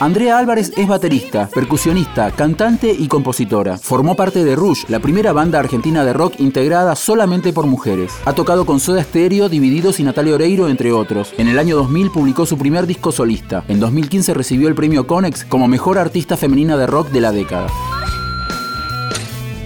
Andrea Álvarez es baterista, percusionista, cantante y compositora. Formó parte de Rush, la primera banda argentina de rock integrada solamente por mujeres. Ha tocado con Soda Stereo, Divididos y Natalia Oreiro, entre otros. En el año 2000 publicó su primer disco solista. En 2015 recibió el premio Conex como mejor artista femenina de rock de la década.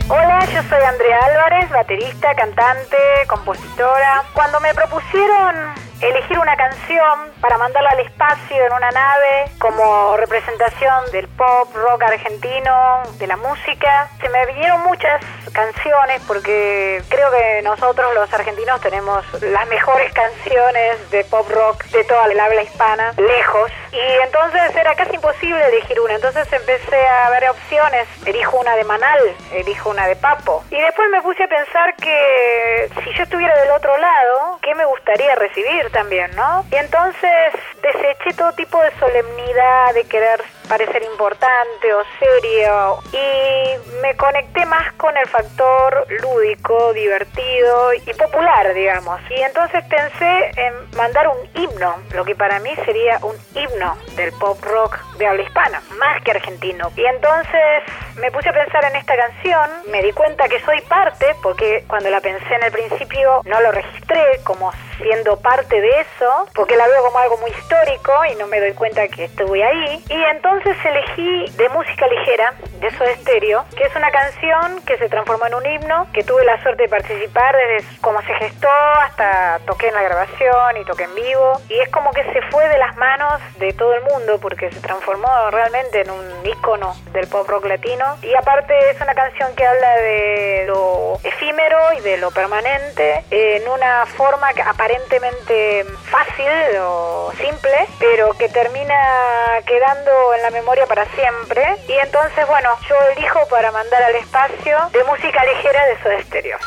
Hola, yo soy Andrea Álvarez, baterista, cantante, compositora. Cuando me propusieron elegir una canción para mandarla al espacio en una nave como representación del pop, rock argentino, de la música. Se me vinieron muchas canciones porque creo que nosotros los argentinos tenemos las mejores canciones de pop rock de toda la habla hispana, lejos. Y entonces era casi imposible elegir una. Entonces empecé a ver opciones. Elijo una de Manal, elijo una de Papo. Y después me puse a pensar que si yo estuviera del otro lado, ¿qué me gustaría recibir también, no? Y entonces deseché todo tipo de solemnidad, de querer parecer importante o serio y me conecté más con el factor lúdico, divertido y popular, digamos. Y entonces pensé en mandar un himno, lo que para mí sería un himno del pop rock de habla hispana, más que argentino. Y entonces me puse a pensar en esta canción, me di cuenta que soy parte, porque cuando la pensé en el principio no lo registré como siendo parte de eso, porque la veo como algo muy histórico y no me doy cuenta que estuve ahí. Y entonces elegí de música ligera, de Soda Estéreo, que es una canción que se transformó en un himno, que tuve la suerte de participar desde cómo se gestó hasta toqué en la grabación y toqué en vivo. Y es como que se fue de las manos de todo el mundo porque se transformó realmente en un ícono del pop rock latino. Y aparte es una canción que habla de lo efímero y de lo permanente en una forma aparentemente fácil o simple, pero que termina quedando en la memoria para siempre. Y entonces, bueno, yo elijo para mandar al espacio de música ligera de Soda Stereo.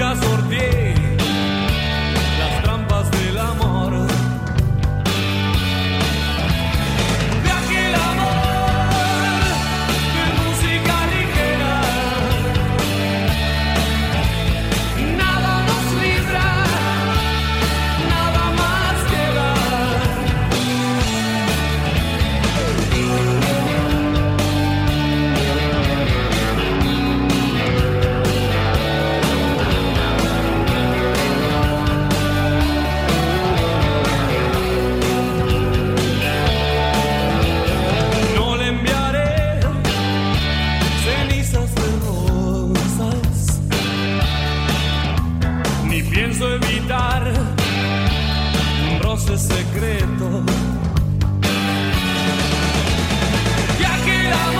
nunca. ese secreto. Y aquí la